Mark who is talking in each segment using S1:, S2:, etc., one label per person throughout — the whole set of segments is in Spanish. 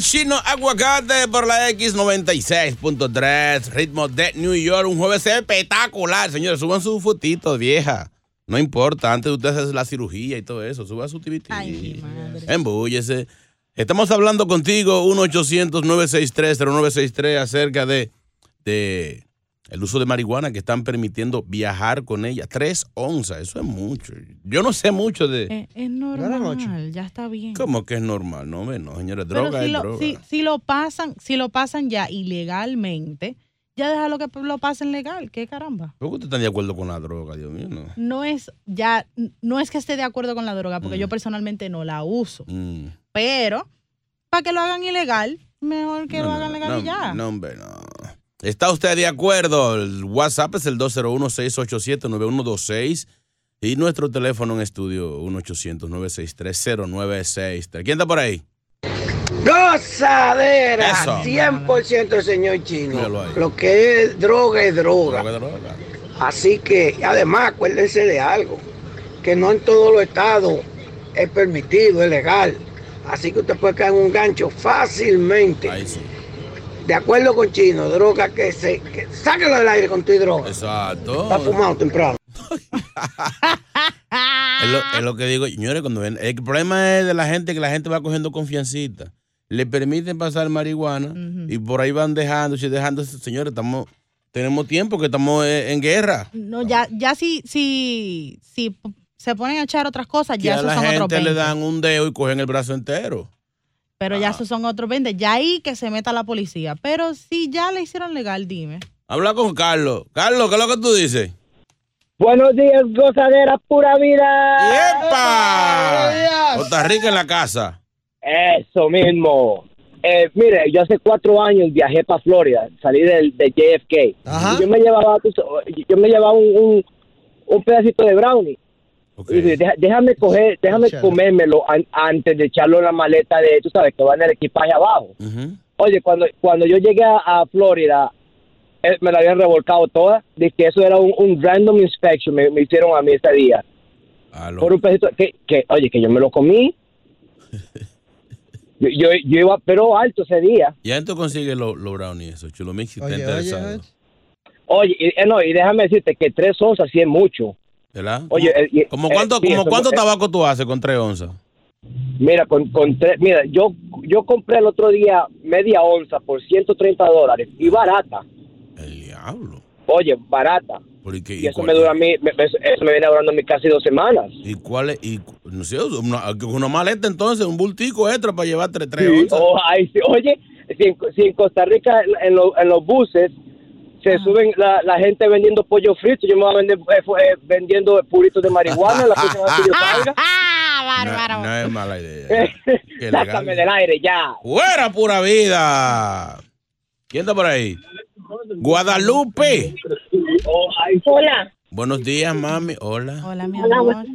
S1: Chino Aguacate por la X96.3, ritmo de New York. Un jueves espectacular, señores. Suban sus fotitos, vieja. No importa, antes de ustedes hacer la cirugía y todo eso, suba su TVT. Embúllese. Estamos hablando contigo, 1-800-963-0963, acerca de, de el uso de marihuana que están permitiendo viajar con ella. Tres onzas, eso es mucho. Yo no sé mucho de...
S2: Eh, es normal, ya está bien.
S1: ¿Cómo que es normal? No, no, señores,
S2: Pero
S1: droga
S2: si
S1: es
S2: lo,
S1: droga.
S2: si, si lo pasan, si lo pasan ya ilegalmente, ya déjalo que lo pasen legal. ¿Qué caramba?
S1: ¿Por qué usted está de acuerdo con la droga, Dios mío? No.
S2: No es ya, no es que esté de acuerdo con la droga, porque
S1: Mm.
S2: yo personalmente no la uso.
S1: Mm.
S2: Pero, para que lo hagan ilegal, mejor que
S1: No,
S2: lo
S1: no,
S2: hagan
S1: no,
S2: legal y ya.
S1: No, hombre, no. ¿Está usted de acuerdo? El WhatsApp es el 201-687-9126 y nuestro teléfono en estudio 1-800-963-0963. ¿Quién está por ahí?
S3: Gozadera,
S1: Eso.
S3: 100% señor chino. Lo que es droga es droga.
S1: Droga, droga.
S3: Así que, además, acuérdense de algo, que no en todos los estados es permitido, es legal. Así que usted puede caer en un gancho fácilmente.
S1: Ahí sí.
S3: De acuerdo con Chino, droga que se... Que, sáquelo del aire con tu droga.
S1: Exacto.
S3: Está fumado temprano.
S1: Es lo, es lo que digo, señores, cuando ven, el problema es de la gente que la gente va cogiendo confiancita. Le permiten pasar marihuana y por ahí van dejándose, dejándose. Señores, estamos, tenemos tiempo que estamos eh, en guerra.
S2: No, ya, ya si, si, si se ponen a echar otras cosas,
S1: Que
S2: ya
S1: a la
S2: son otros
S1: gente
S2: 20.
S1: le dan un dedo y cogen el brazo entero.
S2: Pero ya esos son otros 20. Ya ahí que se meta la policía. Pero si ya le hicieron legal, dime.
S1: Habla con Carlos. Carlos, ¿qué es lo que tú dices?
S4: Buenos días, gozadera, pura vida.
S1: ¡Epa! Costa Rica en la casa.
S4: Eso mismo. Eh, mire, yo hace cuatro años viajé para Florida, salí del, de JFK. Y yo me llevaba, yo me llevaba un, un, un pedacito de brownie. Y dije, "Deja- déjame coger, déjame
S5: Chévere.
S4: comérmelo an- antes de echarlo en la maleta de, tú sabes, que va en el equipaje abajo. Oye, cuando, cuando yo llegué a, a Florida, eh, me la habían revolcado toda. Dije que eso era un, un random inspection, me, me hicieron a mí ese día. Por un pedacito, que, que, oye, que yo me lo comí. yo, yo, yo iba, pero alto ese día.
S1: Ya entonces consigue los lo brownies, eso, chulo mix, si está
S4: Oye,
S1: interesado.
S4: Oye, y, eh, no, y déjame decirte que tres onzas sí es mucho.
S1: ¿Verdad?
S4: Oye, eh, y-
S1: ¿Cómo
S4: eh,
S1: cuánto,
S4: sí,
S1: como
S4: eso-
S1: cuánto
S4: eh,
S1: tabaco tú haces con tres onzas?
S4: Mira, con, con tres, mira, yo, yo compré el otro día media onza por 130 dólares y barata.
S1: El diablo.
S4: Oye, barata.
S1: Porque,
S4: Y eso me dura a mí, me- eso me viene durando a mí casi dos semanas.
S1: ¿Y cuál es? Y, no sé, una, una maleta entonces, un bultico extra para llevar tres, tres
S4: Sí,
S1: onzas.
S4: oh, ay, sí, oye, si en, si en Costa Rica en, en lo- en los buses se suben la, la gente vendiendo pollo frito, yo me voy a vender eh, eh, vendiendo puritos de marihuana la próxima vez que yo salga.
S1: No, no es mala idea.
S4: Sácame del aire ya.
S1: ¡Fuera, pura vida! ¿Quién está por ahí? Guadalupe.
S6: Hola.
S1: Buenos días, mami. Hola.
S2: Hola, mi
S6: Hola,
S2: amor.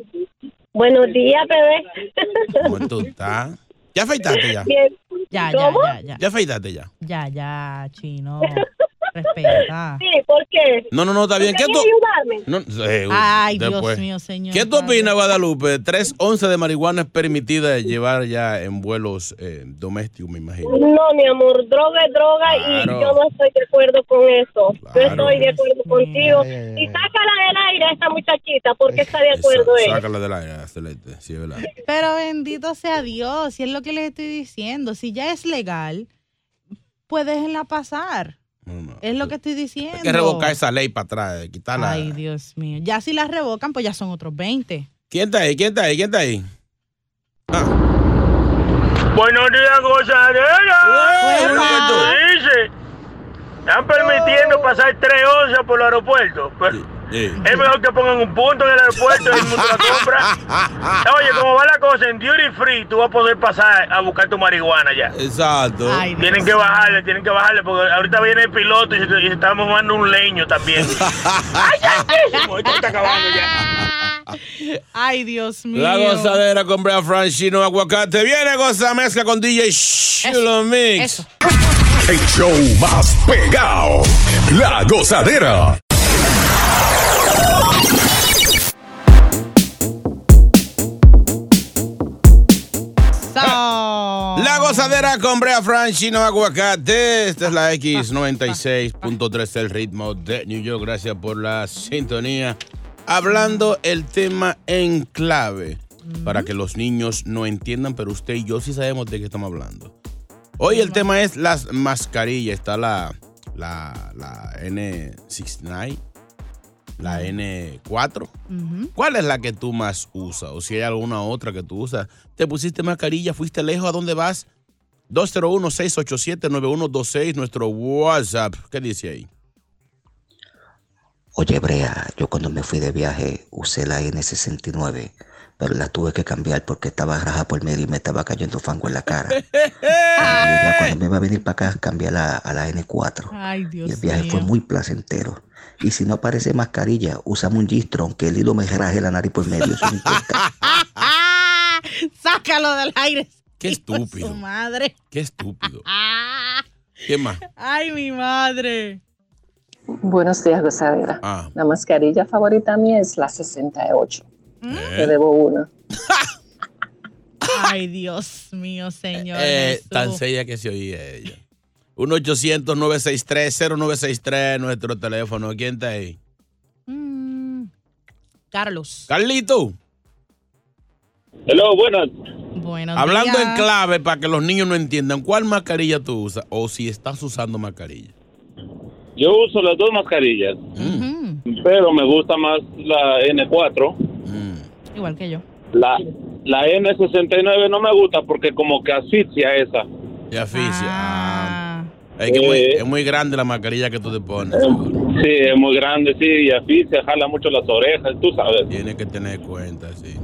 S6: Buenos días, bebé.
S1: ¿Cómo tú estás? ¿Ya afeitaste ya?
S6: Bien.
S2: Ya, ya,
S6: ¿Cómo?
S2: ya, ya.
S1: ¿Ya afeitaste ya?
S2: Ya, ya, chino. Respeta.
S6: Sí, ¿por qué?
S1: No, no, no, está bien. ¿Qué
S6: ¿Querías
S1: tú?
S6: ayudarme?
S1: No, eh,
S2: Ay,
S1: después.
S2: Dios mío, señor.
S1: ¿Qué tú opinas, Guadalupe? Tres onzas de marihuana es permitida llevar ya en vuelos eh, domésticos, me imagino.
S6: No, mi amor, droga es droga
S1: Claro.
S6: y yo no estoy de acuerdo con eso. Yo estoy de acuerdo contigo. Y sácala del aire a esta muchachita porque está de acuerdo ella.
S1: Sácala del aire, excelente. Sí, es verdad.
S2: Pero bendito sea Dios, si es lo que les estoy diciendo. Si ya es legal, pues déjenla pasar. Es lo que estoy diciendo.
S1: Hay que revocar esa ley para atrás, eh, quitarla.
S2: Ay, Dios mío. Ya si la revocan, pues ya son otros 20.
S1: ¿Quién está ahí? ¿Quién está ahí? ¿Quién está ahí?
S7: Buenos días, gozadera.
S1: Buenos
S7: Dice, están permitiendo pasar tres onzas por el aeropuerto. Pero, Es mejor que pongan un punto en el aeropuerto y el mundo la compra. Oye, como va la cosa en duty free, tú vas a poder pasar a buscar tu marihuana ya.
S1: Exacto.
S7: tienen que bajarle, tienen que bajarle, porque ahorita viene el piloto y se, y se está mojando un leño también. ¡Ay, ya! Esto está acabando ya.
S2: Ay, Dios mío.
S1: La gozadera con Brea Franchino Aguacate. Viene goza mezcla con DJ Chulo Mix.
S8: El show más pegado. La gozadera.
S1: Gozadera con Brea Franchino Aguacate. Esta es la X96.3, el ritmo de New York. Gracias por la sintonía. Hablando el tema en clave para que los niños no entiendan, pero usted y yo sí sabemos de qué estamos hablando. Hoy el tema es las mascarillas. Está la, la, la N69, la N4. ¿Cuál es la que tú más usas? O si hay alguna otra que tú usas. ¿Te pusiste mascarilla? ¿Fuiste lejos? ¿A dónde vas? 201-687-9126, nuestro WhatsApp. ¿Qué dice ahí?
S5: Oye, Brea, yo cuando me fui de viaje usé la N69, pero la tuve que cambiar porque estaba raja por medio y me estaba cayendo fango en la cara. Ya cuando me iba a venir para acá, cambié a la, a la N4.
S2: Ay, Dios
S5: y el viaje fue muy placentero. Y si no aparece mascarilla, usamos un gistro, aunque el hilo me raje la nariz por medio. Eso no importa.
S2: Sácalo del aire.
S1: Qué estúpido.
S2: Su madre.
S1: Qué estúpido. ¿Qué más?
S2: Ay, mi madre.
S9: Buenos días, gozadera.
S1: Ah.
S9: La mascarilla favorita mía es la 68. Te debo una.
S2: Ay, Dios mío, señor.
S1: Eh,
S2: Jesús.
S1: tan seria que se oía ella. 1-800-963-0963, nuestro teléfono. ¿Quién está ahí?
S2: Mm, Carlos.
S1: Carlito.
S7: Hello, buenas.
S2: Buenos
S1: Hablando
S2: días.
S1: en clave para que los niños no entiendan, ¿cuál mascarilla tú usas? O si estás usando mascarilla.
S10: Yo uso las dos mascarillas, pero me gusta más la N4.
S2: Igual que yo.
S10: La, la N69 no me gusta porque como que asfixia esa.
S1: Y asfixia. Ah. Es que muy- es muy grande la mascarilla que tú te pones.
S10: Sí, es muy grande, sí, y asfixia, jala mucho las orejas, tú sabes.
S1: Tienes que tener cuenta, sí.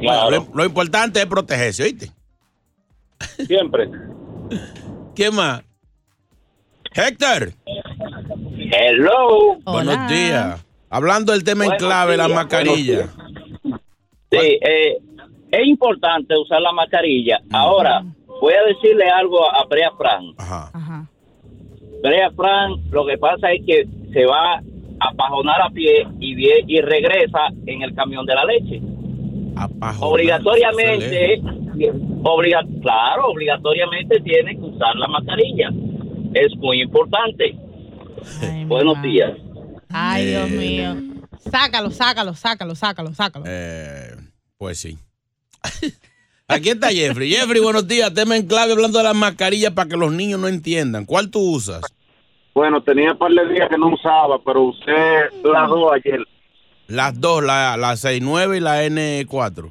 S10: Claro.
S1: Bueno, lo, lo importante es protegerse, ¿oíste?
S10: Siempre.
S1: ¿Qué más? Héctor.
S10: Hello.
S1: Buenos días. Hablando del tema en clave, la mascarilla.
S11: Sí, eh, es importante usar la mascarilla. Ahora, voy a decirle algo a, Brea Frank. Brea Frank, lo que pasa es que se va a pajonar a pie y regresa en el camión de la leche. Obligatoriamente, obliga, claro, obligatoriamente tiene que usar la mascarilla. Es muy importante. Buenos días.
S2: Ay, Dios
S1: Eh,
S2: mío. Sácalo, sácalo, sácalo, sácalo, sácalo.
S1: Eh, pues sí. Aquí está Jeffrey. Jeffrey, buenos días. Tema en clave hablando de las mascarillas para que los niños no entiendan. ¿Cuál tú usas?
S10: Bueno, tenía un par de días que no usaba, pero usé las dos ayer.
S1: Las dos, la, la 69 y la N4.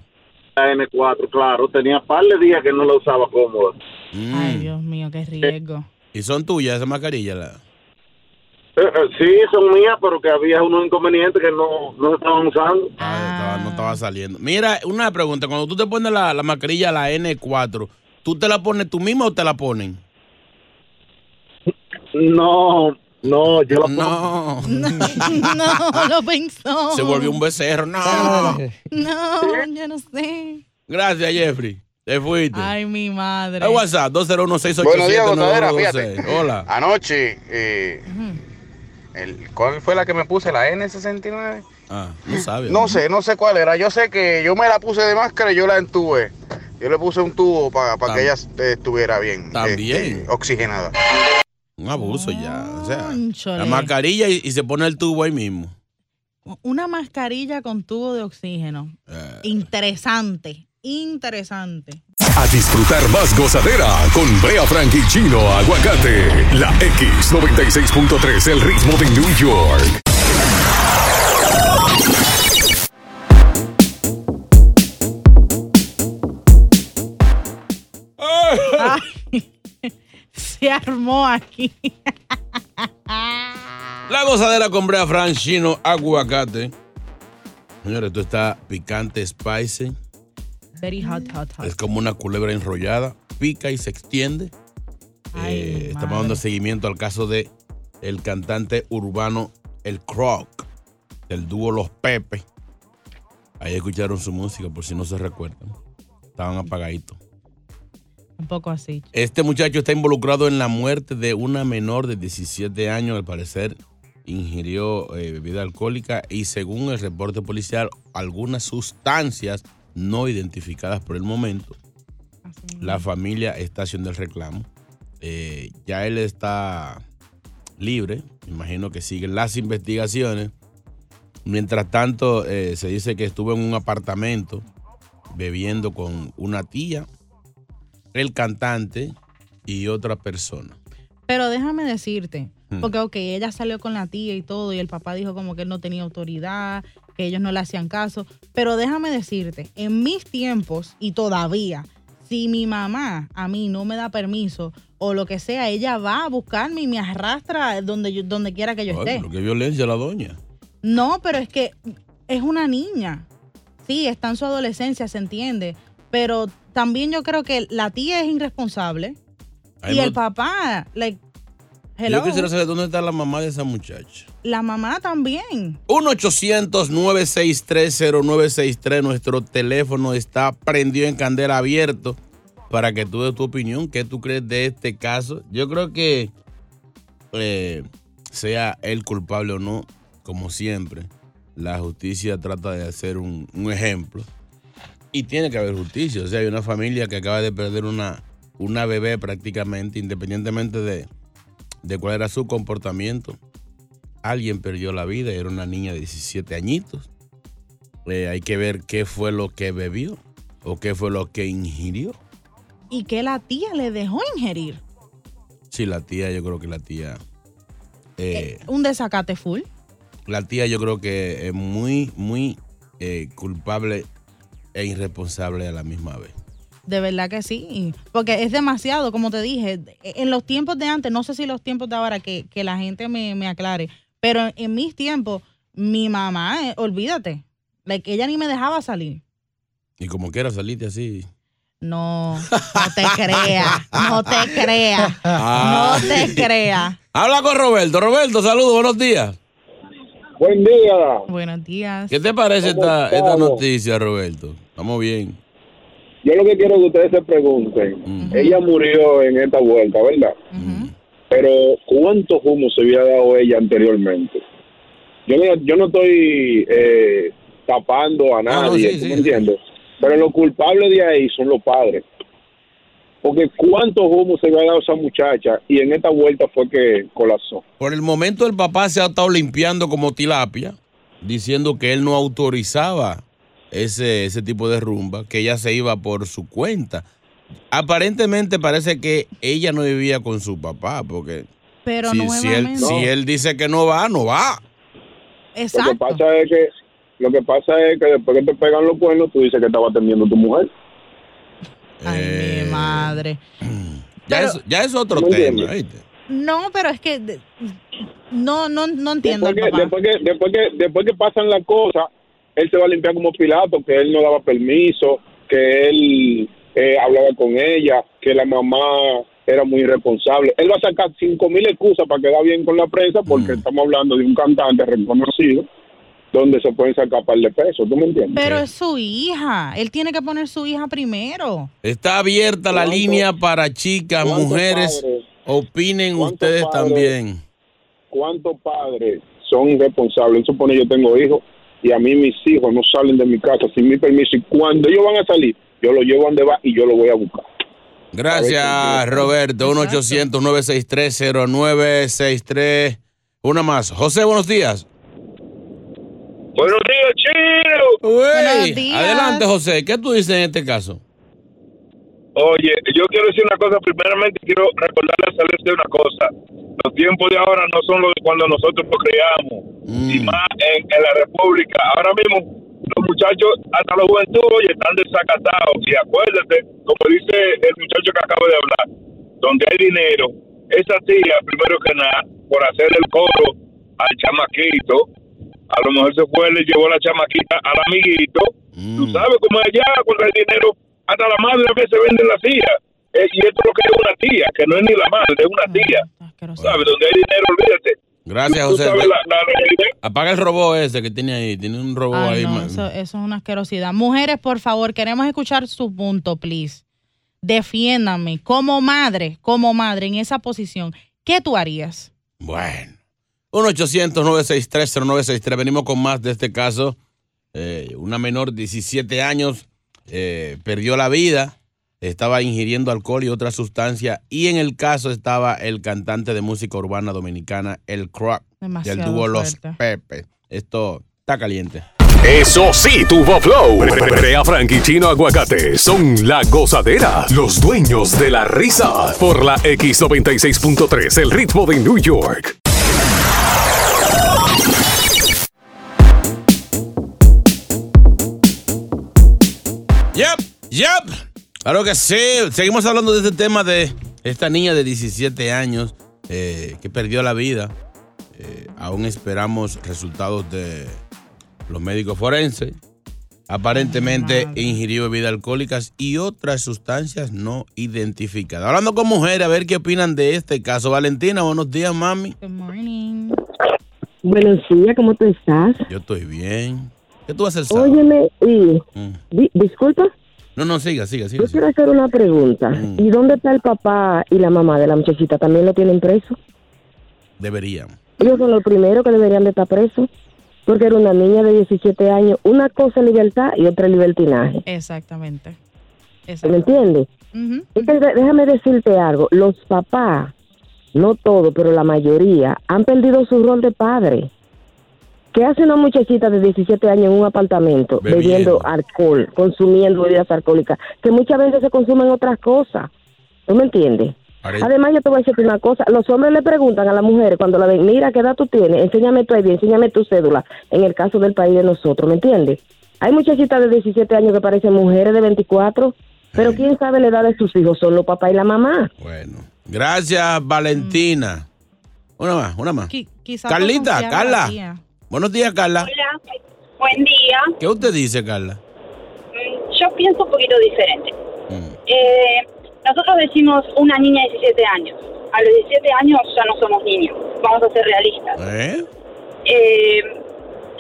S10: La N4, claro. Tenía un par de días que no la usaba cómoda.
S2: Ay, Dios mío, qué riesgo.
S1: ¿Y son tuyas esas mascarillas? la-
S10: Eh, eh, sí, son mías, pero que había unos inconvenientes que no, no se estaban usando.
S1: Ah, estaba- no estaba saliendo. Mira, una pregunta. Cuando tú te pones la, la mascarilla, la N4, ¿tú te la pones tú mismo o te la ponen?
S10: No, no, yo
S1: No.
S2: No, lo pensó.
S1: Se volvió un becerro. No.
S2: No, yo no sé.
S1: Gracias, Jeffrey. Te fuiste.
S2: Ay, mi madre.
S1: El WhatsApp, 201
S12: Buenos días, gozadera, fíjate.
S1: Hola.
S12: Anoche, eh, el, ¿cuál fue la que me puse? ¿La N69?
S1: Ah, no sabes.
S12: No sé, no sé cuál era. Yo sé que yo me la puse de máscara y yo la entuve. Yo le puse un tubo para que ella eh, estuviera bien.
S1: También.
S12: este, oxigenada.
S1: Un abuso ya. O sea,
S2: Cónchole.
S1: la mascarilla y, y se pone el tubo ahí mismo.
S2: Una mascarilla con tubo de oxígeno.
S1: Eh.
S2: Interesante, interesante.
S8: A disfrutar más gozadera con Brea Frank y Chino Aguacate. La X96.3, el ritmo de New York.
S2: Se armó aquí.
S1: La gozadera con Brea Frank Chino Aguacate. Señores, esto está picante, spicy.
S2: Very hot, hot, hot.
S1: Es como una culebra enrollada. Pica y se extiende. Eh, estamos dando seguimiento al caso de el cantante urbano El Croc, del dúo Los Pepe. Ahí escucharon su música, por si no se recuerdan. Estaban apagaditos.
S2: Un poco así.
S1: Este muchacho está involucrado en la muerte de una menor de 17 años, al parecer ingirió eh, bebida alcohólica y según el reporte policial, algunas sustancias no identificadas por el momento. La familia está haciendo el reclamo. Eh, ya él está libre, imagino que siguen las investigaciones. Mientras tanto, eh, se dice que estuvo en un apartamento bebiendo con una tía, el cantante y otra persona.
S2: Pero déjame decirte, hmm. porque ok, ella salió con la tía y todo, y el papá dijo como que él no tenía autoridad, que ellos no le hacían caso. Pero déjame decirte, en mis tiempos y todavía, si mi mamá a mí no me da permiso o lo que sea, ella va a buscarme y me arrastra donde, donde quiera que yo esté.
S1: Pero qué violencia la doña.
S2: No, pero es que es una niña. Sí, está en su adolescencia, se entiende. Pero también yo creo que la tía es irresponsable. y el papá, like,
S1: Yo quisiera saber dónde está la mamá de esa muchacha.
S2: La mamá también.
S1: 1-800-963-0963. Nuestro teléfono está prendido en candela abierto para que tú des tu opinión. ¿Qué tú crees de este caso? Yo creo que eh, sea él culpable o no, como siempre, la justicia trata de hacer un, ejemplo. Y tiene que haber justicia. O sea, hay una familia que acaba de perder una, una bebé prácticamente, independientemente de, de cuál era su comportamiento. Alguien perdió la vida, era una niña de 17 añitos. Eh, hay que ver qué fue lo que bebió o qué fue lo que ingirió.
S2: Y que la tía le dejó ingerir.
S1: Sí, la tía, yo creo que la tía...
S2: Eh, un desacate full
S1: la tía yo creo que es muy, muy eh, culpable e irresponsable a la misma vez.
S2: De verdad que sí, porque es demasiado, como te dije, en los tiempos de antes, no sé si los tiempos de ahora, que, la gente me, aclare, pero en mis tiempos, mi mamá, eh, olvídate, que ella ni me dejaba salir.
S1: Y como quiera salirte así.
S2: No, no te creas, no te creas, no te creas.
S1: Habla con Roberto. Roberto, saludos, buenos días.
S13: Buen día.
S2: Buenos días.
S1: ¿Qué te parece esta, esta, noticia, Roberto? Estamos bien.
S13: Yo lo que quiero que ustedes se pregunten, ella murió en esta vuelta, ¿verdad? Pero ¿cuántos humos se había dado ella anteriormente? Yo no, yo no estoy eh, tapando a nadie, me entiendes? Pero los culpables de ahí son los padres. Porque cuántos humos se había dado esa muchacha y en esta vuelta fue que colapsó.
S1: Por el momento el papá se ha estado limpiando como tilapia, diciendo que él no autorizaba ese, ese tipo de rumba, que ella se iba por su cuenta. Aparentemente parece que ella no vivía con su papá, porque
S2: Pero si,
S1: si, él, si él dice que no va, no va.
S2: Exacto.
S13: Lo que pasa es que, lo que, pasa es que después que te pegan los cuernos, tú dices que estaba atendiendo a tu mujer.
S2: Ay, mi eh, madre.
S1: Ya, es, ya es otro tema,
S2: No, pero es que no, no, no entiendo.
S13: Después que, después que, después, que, después que pasan las cosas, él se va a limpiar como Pilato, que él no daba permiso, que él eh, hablaba con ella, que la mamá era muy irresponsable. Él va a sacar cinco mil excusas para quedar bien con la prensa, porque mm. estamos hablando de un cantante reconocido donde se pueden sacar par de pesos, ¿tú me entiendes?
S2: Pero es su hija, él tiene que poner su hija primero.
S1: Está abierta la línea para chicas, mujeres, opinen ustedes también.
S13: ¿Cuántos padres son responsables? Supone yo tengo hijos y a mí mis hijos no salen de mi casa sin mi permiso y cuando ellos van a salir, yo lo llevo donde va y yo lo voy a buscar.
S1: Gracias, Roberto. 1-800-963-0963. Una más. José, buenos días.
S14: Buenos días, Chino.
S1: Buenos días. Adelante, José. ¿Qué tú dices en este caso?
S14: Oye, yo quiero decir una cosa. Primeramente, quiero recordarle a Celeste una cosa. Los tiempos de ahora no son los de cuando nosotros nos creamos. Y mm. más en, la República. Ahora mismo, los muchachos, hasta la juventud, y están desacatados. Y acuérdate, como dice el muchacho que acabo de hablar, donde hay dinero, esa tía, primero que nada, por hacer el coro al chamaquito. A lo mejor se fue, le llevó la chamaquita al amiguito. Tú sabes cómo es allá, cuando el dinero, hasta la madre a veces vende la tía. Eh, y esto es lo que es una tía, que no es ni la madre, es una tía. ¿Sabes? Donde hay dinero, olvídate.
S1: Gracias, José.
S14: la- la.
S1: Apaga el robot ese que tiene ahí. Tiene un robot
S2: Ay,
S1: ahí.
S2: no, eso, eso es una asquerosidad. Mujeres, por favor, queremos escuchar su punto, please. Defiéndame como madre, como madre en esa posición. ¿Qué tú harías?
S1: Bueno. 1-800-963-0963. Venimos con más de este caso. Eh, una menor de 17 años eh, perdió la vida. Estaba ingiriendo alcohol y otra sustancia. Y en el caso estaba el cantante de música urbana dominicana, El Croc, del dúo Los. Pepe. Esto está caliente.
S8: Eso sí, tuvo flow. Brea Frank y Chino Aguacate son la gozadera, los dueños de la risa. Por la X96.3, el ritmo de New York.
S1: Yep, yep. Claro que sí. Seguimos hablando de este tema de esta niña de 17 años eh, que perdió la vida. Eh, aún esperamos resultados de los médicos forenses. Aparentemente ingirió bebidas alcohólicas y otras sustancias no identificadas. Hablando con mujeres, a ver qué opinan de este caso. Valentina, buenos días, mami.
S2: Good morning.
S15: Buenos días, ¿cómo tú estás?
S1: Yo estoy bien. ¿Qué tú haces el sábado?
S15: Óyeme, y
S1: Mm.
S15: di- disculpa,
S1: No, no, siga, siga, siga.
S15: yo
S1: siga.
S15: quiero hacer una pregunta.
S1: Mm.
S15: ¿Y dónde está el papá y la mamá de la muchachita? ¿También lo tienen preso?
S1: Deberían.
S15: Ellos son los primeros que deberían de estar presos, porque era una niña de 17 años. Una cosa es libertad y otra es libertinaje.
S2: Exactamente.
S15: ¿Me entiendes?
S2: Ujú.
S15: Entonces, de- déjame decirte algo. Los papás, no todos, pero la mayoría, han perdido su rol de padre. ¿Qué hace una muchachita de 17 años en un apartamento
S1: Bebiendo.
S15: bebiendo, alcohol, consumiendo bebidas alcohólicas, que muchas veces se consumen otras cosas? ¿Tú me entiendes? Además, yo te voy a decir una cosa. Los hombres le preguntan a las mujeres cuando la ven, mira, ¿qué edad tú tienes? Enséñame tu ID, enséñame tu cédula. En el caso del país de nosotros, ¿me entiendes? Hay muchachitas de 17 años que parecen mujeres de 24, pero quién sabe la edad de sus hijos, son los papás y la mamá.
S1: Gracias, Valentina. Una más, una más.
S2: quizá
S1: Carlita, Carla. Buenos días, Carla.
S6: Hola, buen día.
S1: ¿Qué usted dice, Carla?
S6: Mm, Yo pienso un poquito diferente.
S1: Mm.
S6: Eh, nosotros decimos una niña de 17 años. A los 17 años ya no somos niños. Vamos a ser realistas.
S1: ¿Eh?
S6: Eh,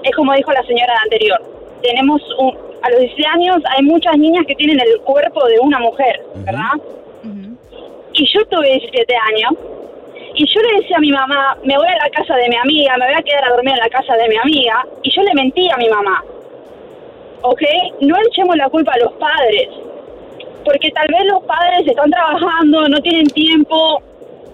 S6: es como dijo la señora anterior. Tenemos un, a los 17 años hay muchas niñas que tienen el cuerpo de una mujer, ¿verdad? Y yo tuve 17 años y yo le decía a mi mamá, me voy a la casa de mi amiga, me voy a quedar a dormir en la casa de mi amiga y yo le mentí a mi mamá. ¿Ok? No echemos la culpa a los padres, porque tal vez los padres están trabajando, no tienen tiempo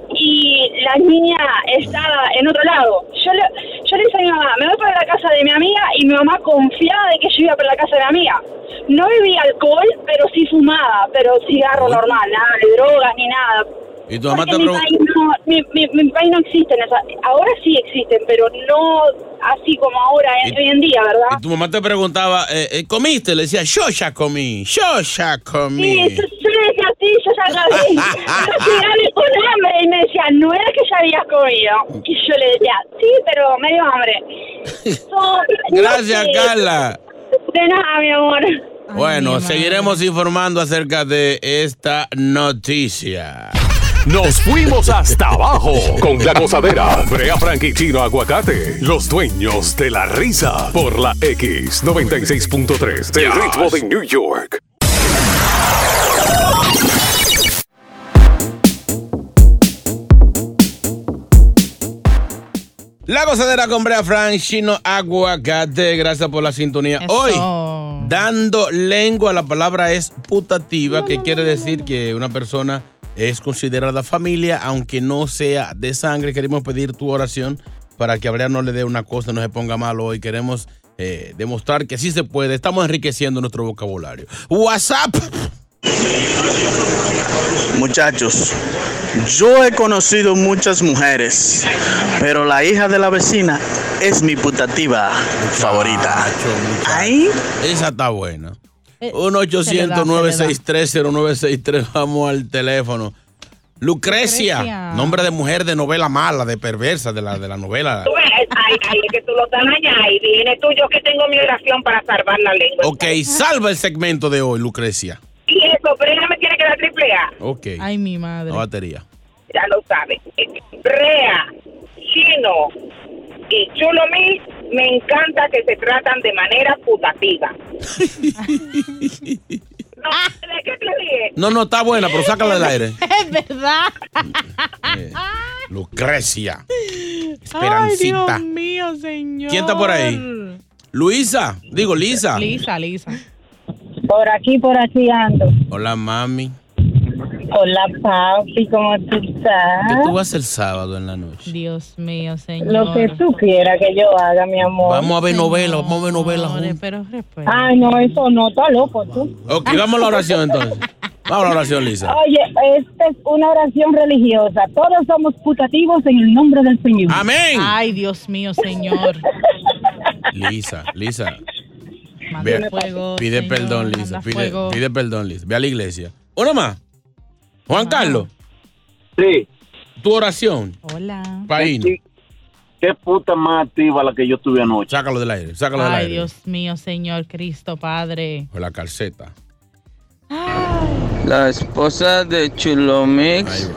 S6: y la niña está en otro lado. Yo le, yo le decía a mi mamá, me voy para la casa de mi amiga y mi mamá confiaba de que yo iba para la casa de mi amiga. No bebía alcohol, pero sí fumaba, pero cigarro normal, nada de drogas ni nada.
S1: Y tu mamá te
S6: mi país, no, mi, mi- mi país no existen esas. Ahora sí existen, pero no así como ahora, en- hoy en día, ¿verdad?
S1: Y tu mamá te preguntaba, eh, eh, ¿comiste? Le decía, yo ya comí, yo ya comí.
S6: Sí, yo, yo le decía así, yo ya acabé. Yo con hambre y me decía, no era que ya habías comido. Y yo le decía, sí, pero medio hambre. So, no
S1: Gracias,
S6: sé.
S1: Carla.
S6: De nada, mi amor.
S1: Bueno, seguiremos informando acerca de esta noticia.
S8: Nos fuimos hasta abajo con la gozadera. Brea Frank y Chino Aguacate, los dueños de la risa. Por la X96.3, el ritmo de New York.
S1: La gozadera con Brea Frank, Chino Aguacate, gracias por la sintonía. Hoy, dando lengua, la palabra es putativa, que quiere decir que una persona es considerada familia, aunque no sea de sangre. Queremos pedir tu oración para que a Brea no le dé una cosa, no se ponga malo hoy. Queremos eh, demostrar que sí se puede. Estamos enriqueciendo nuestro vocabulario. WhatsApp.
S16: Muchachos, yo he conocido muchas mujeres, pero la hija de la vecina es mi putativa favorita.
S1: Ahí. Esa está buena.
S2: Eh,
S1: 1 800 963 0963 Vamos al teléfono. Lucrecia,
S6: Lucrecia.
S1: nombre de mujer de novela mala, de perversa, de la, de la novela.
S6: Ay, ay, es que tú lo estás allá y viene tú, yo que tengo mi oración para salvar la lengua.
S1: Ok, salva el segmento de hoy, Lucrecia.
S6: Y eso, Brea me tiene que dar triple A.
S1: Ok.
S2: Ay, mi madre.
S1: No batería.
S6: Ya lo saben. Brea, Chino y Chulomil me encanta que se tratan de manera putativa. no, ¿de qué te ríes?
S1: No, no, está buena, pero sácala del aire.
S2: Es verdad.
S1: Lucrecia.
S2: Ay,
S1: Esperancita.
S2: Dios mío, señor.
S1: ¿Quién está por ahí? Luisa, digo Lisa.
S2: Lisa, Lisa.
S17: Por aquí, por aquí ando.
S1: Hola, mami.
S17: Hola, papi, ¿cómo tú
S1: ¿Qué
S17: estás?
S1: tú vas hacer sábado en la noche?
S2: Dios mío, señor.
S17: Lo que tú quieras que yo haga, mi amor.
S1: Vamos a ver novelas, vamos a ver novelas juntos.
S2: Pero.
S17: Ay, no, eso no, está loco tú.
S1: Ok, vamos a la oración entonces. Vamos a la oración, Lisa.
S17: Oye, esta es una oración religiosa. Todos somos putativos en el nombre del Señor.
S1: Amén.
S2: Ay, Dios mío, señor.
S1: Lisa, Lisa.
S2: Manda
S1: Ve-
S2: fuego,
S1: pide
S2: señor,
S1: perdón, Lisa. Pide,
S2: fuego.
S1: pide perdón, Lisa. Ve a la iglesia. Una más. Juan Carlos.
S18: Sí.
S1: Tu oración.
S2: Hola.
S1: Paíno.
S18: Qué puta más activa la que yo tuve anoche.
S1: Sácalo del aire, sácalo del
S2: Ay,
S1: aire.
S2: Dios mío, señor Cristo Padre.
S1: O la calceta.
S19: La esposa de Chulomix.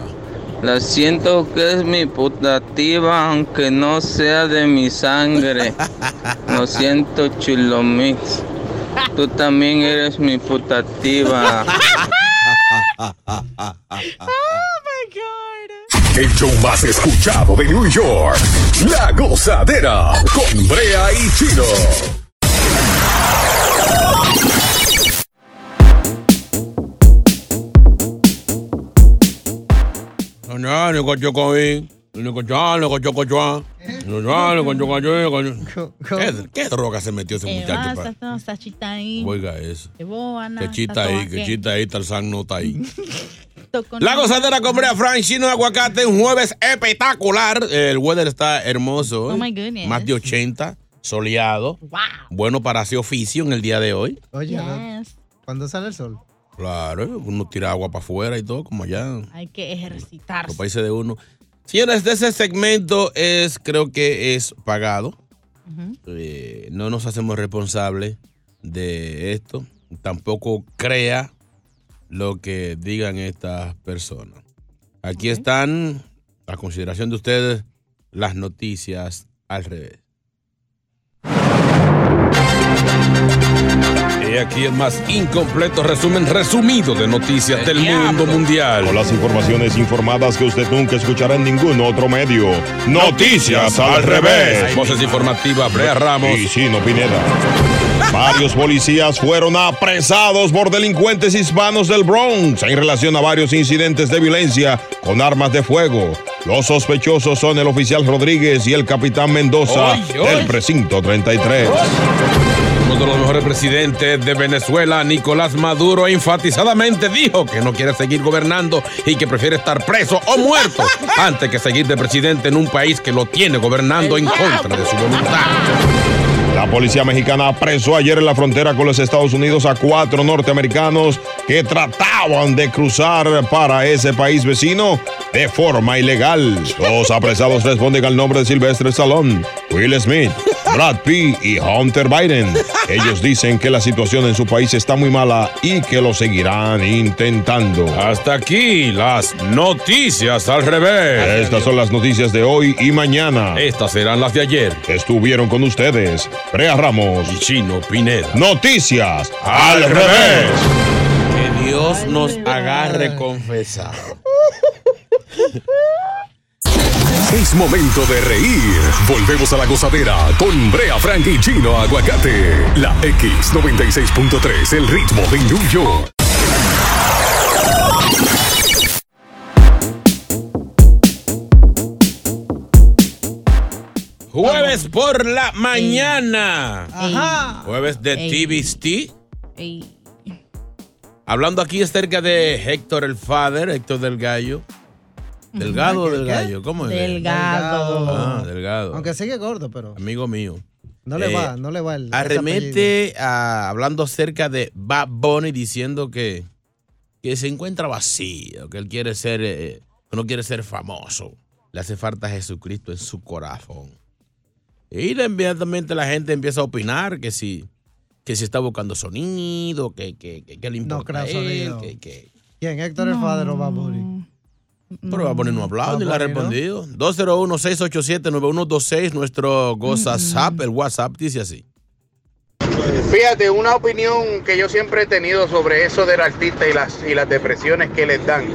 S19: La siento que es mi putativa, aunque no sea de mi sangre. Lo siento, Chulomix. Tú también eres mi putativa.
S8: El show más escuchado de New York. La gozadera con Brea y Chino.
S1: No, no, cocho, coí. ¿Qué, qué droga se metió ese
S2: Eh,
S1: muchacho?
S2: basta,
S1: pa-
S2: no, está chita ahí.
S1: Oiga eso.
S2: Qué bobana,
S1: Que chita ahí, que chita ahí, Tarzán no está ahí. La gozadera con Brea Frank, chino de aguacate, un jueves espectacular. El weather está hermoso. hoy.
S2: Oh, my goodness.
S1: Más de 80, soleado.
S2: Wow.
S1: Bueno para hacer oficio en el día de hoy.
S20: Oye,
S2: Yes.
S20: ¿cuándo sale el sol?
S1: Claro, uno tira agua para afuera y todo, como allá
S2: Hay que ejercitarse.
S1: los países de uno. Señores, de ese segmento es, creo que es pagado. Eh, no nos hacemos responsables de esto. Tampoco crea lo que digan estas personas. Aquí están, a consideración de ustedes, las noticias al revés. Y aquí el más incompleto resumen resumido de noticias del mundo mundial.
S21: Con las informaciones informadas que usted nunca escuchará en ningún otro medio. Noticias al revés.
S1: Voces informativas, Brea Ramos.
S21: Y Chino Pineda. Varios policías fueron apresados por delincuentes hispanos del Bronx en relación a varios incidentes de violencia con armas de fuego. Los sospechosos son el oficial Rodríguez y el capitán Mendoza del precinto 33.
S1: Uno de los mejores presidentes de Venezuela, Nicolás Maduro, enfatizadamente dijo que no quiere seguir gobernando y que prefiere estar preso o muerto antes que seguir de presidente en un país que lo tiene gobernando en contra de su voluntad.
S21: La policía mexicana apresó ayer en la frontera con los Estados Unidos a cuatro norteamericanos que trataban de cruzar para ese país vecino de forma ilegal. Los apresados responden al nombre de Silvestre Stallone, Will Smith, Brad Pitt y Hunter Biden. Ellos dicen que la situación en su país está muy mala y que lo seguirán intentando.
S1: Hasta aquí las noticias al revés.
S21: Estas son las noticias de hoy y mañana.
S1: Estas serán las de ayer.
S21: Estuvieron con ustedes Brea Ramos
S1: y Chino Pineda.
S21: Noticias al revés.
S1: Que Dios nos agarre confesado.
S8: Es momento de reír. Volvemos a la gozadera con Brea Frank y Chino Aguacate. La X96.3, el ritmo de New York.
S1: Jueves por la mañana.
S2: Ajá.
S1: Jueves de. TVST. Hablando aquí acerca de Héctor el Father, Héctor del Gallo. ¿Delgado o del Gallo? ¿Cómo es?
S2: Delgado.
S1: Ah, Delgado.
S20: Aunque sigue gordo, pero
S1: Amigo mío.
S20: no le
S1: Eh,
S20: va, no le va el.
S1: Arremete a- hablando acerca de Bad Bunny diciendo que, que se encuentra vacío, que él quiere ser eh, no quiere ser famoso. Le hace falta a Jesucristo en su corazón. Y de inmediatamente la gente empieza a opinar que si, que si está buscando sonido, que, que, que, que le
S20: No
S1: importa
S20: creo
S1: a él,
S20: sonido.
S1: que, que-
S20: ¿Quién? Héctor el Fader o a morir.
S1: Pero va a poner no ha hablado ni le ha respondido. 201-687-9126, nuestro WhatsApp, el WhatsApp dice así.
S12: Fíjate, una opinión que yo siempre he tenido sobre eso del artista y las, y las depresiones que les dan.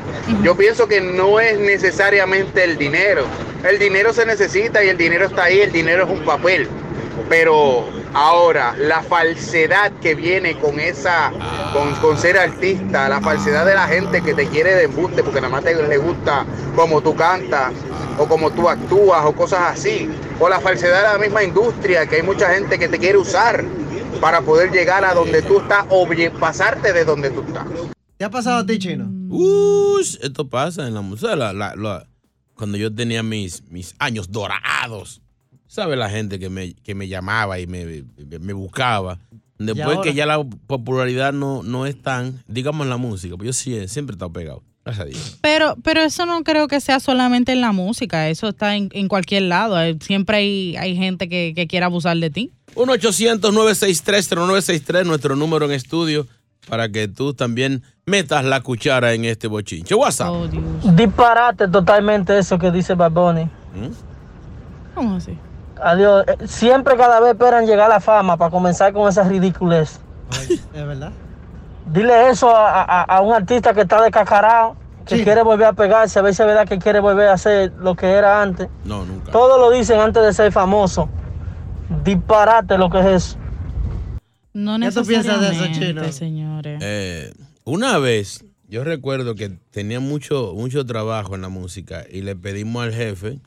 S12: Yo pienso que no es necesariamente el dinero. El dinero se necesita y el dinero está ahí, el dinero es un papel. Pero ahora, la falsedad que viene con esa, con, con ser artista, la falsedad de la gente que te quiere de embuste porque nada más te le gusta como tú cantas o como tú actúas o cosas así. O la falsedad de la misma industria, que hay mucha gente que te quiere usar para poder llegar a donde tú estás o pasarte de donde tú estás.
S20: ¿Te ha pasado a ti, Chino?
S1: Ush, esto pasa en la música. la- la- la- cuando yo tenía mis, mis años dorados, ¿sabe la gente que me, que me llamaba y me, me- buscaba? Después que ya la popularidad no, no es tan, digamos en la música, pues yo sí, siempre he estado pegado. Gracias a Dios.
S2: Pero, pero eso no creo que sea solamente en la música, eso está en, en cualquier lado. Siempre hay, hay gente que, que quiere abusar de ti.
S1: 1-800-963-0963, nuestro número en estudio, para que tú también metas la cuchara en este bochinche. WhatsApp.
S2: Oh,
S22: Disparate totalmente eso que dice Bad Bunny.
S2: ¿Cómo así?
S22: Adiós. Eh, Siempre cada vez esperan llegar a la fama para comenzar con esa ridiculez.
S20: Es verdad.
S22: Dile eso a, a- a un artista que está descacarado, que quiere volver a pegarse, a ver si es verdad que quiere volver a hacer lo que era antes.
S1: No, nunca.
S22: Todo lo dicen antes de ser famoso. Disparate lo que es eso.
S2: No
S22: ¿Qué tú piensas de eso,
S2: necesariamente,
S22: Chino?
S2: señores.
S1: Eh, una vez, yo recuerdo que tenía mucho, mucho trabajo en la música y le pedimos al jefe,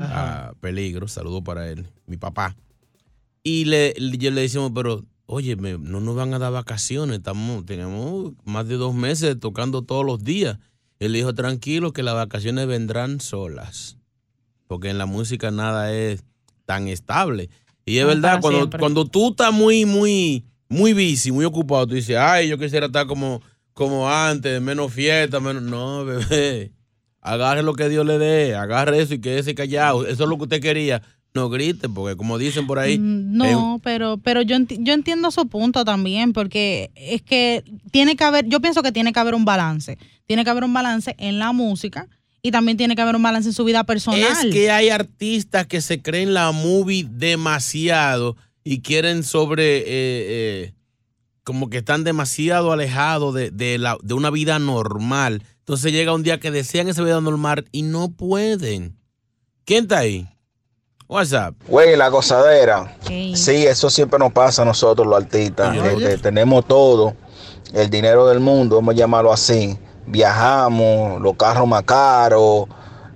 S1: A Peligro, saludo para él, mi papá, y le, le- yo le decimos, pero, oye, me- no nos van a dar vacaciones, estamos, tenemos más de dos meses tocando todos los días. Él dijo, tranquilo, que las vacaciones vendrán solas, porque en la música nada es tan estable. Y es
S2: No,
S1: verdad, cuando,
S2: siempre.
S1: cuando tú estás muy, muy, muy busy, muy ocupado, tú dices, ay, yo quisiera estar como, como antes, menos fiesta, menos. No, bebé. Agarre lo que Dios le dé, agarre eso y quédese callado. Eso es lo que usted quería. No grite, porque como dicen por ahí.
S2: Mm, No, pero, pero yo, enti- yo entiendo su punto también, porque es que tiene que haber, yo pienso que tiene que haber un balance. Tiene que haber un balance en la música y también tiene que haber un balance en su vida personal.
S1: Es que hay artistas que se creen la movie demasiado y quieren sobre, eh, eh, como que están demasiado alejados de, de la, de una vida normal. Entonces llega un día que desean esa vida normal y no pueden. ¿Quién está ahí? WhatsApp.
S23: Güey, la gozadera. Sí, eso siempre nos pasa a nosotros los artistas. Este, tenemos todo, el dinero del mundo, vamos a llamarlo así. Viajamos, los carros más caros,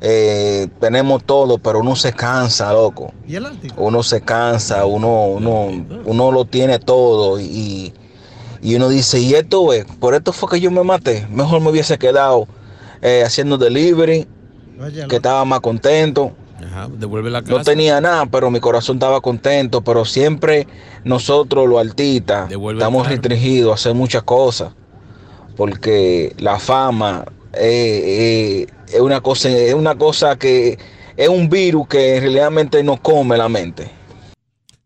S23: eh, tenemos todo, pero uno se cansa, loco.
S20: ¿Y el artista?
S23: Uno se cansa, uno, uno, uno lo tiene todo y, y uno dice, y esto es, por esto fue que yo me maté. Mejor me hubiese quedado eh, haciendo delivery, que estaba más contento.
S1: Ajá, devuelve la casa.
S23: No tenía nada, pero mi corazón estaba contento. Pero siempre nosotros, los artistas, estamos restringidos a hacer muchas cosas. Porque la fama eh, eh, es, una cosa, es una cosa que es un virus que realmente nos come la mente.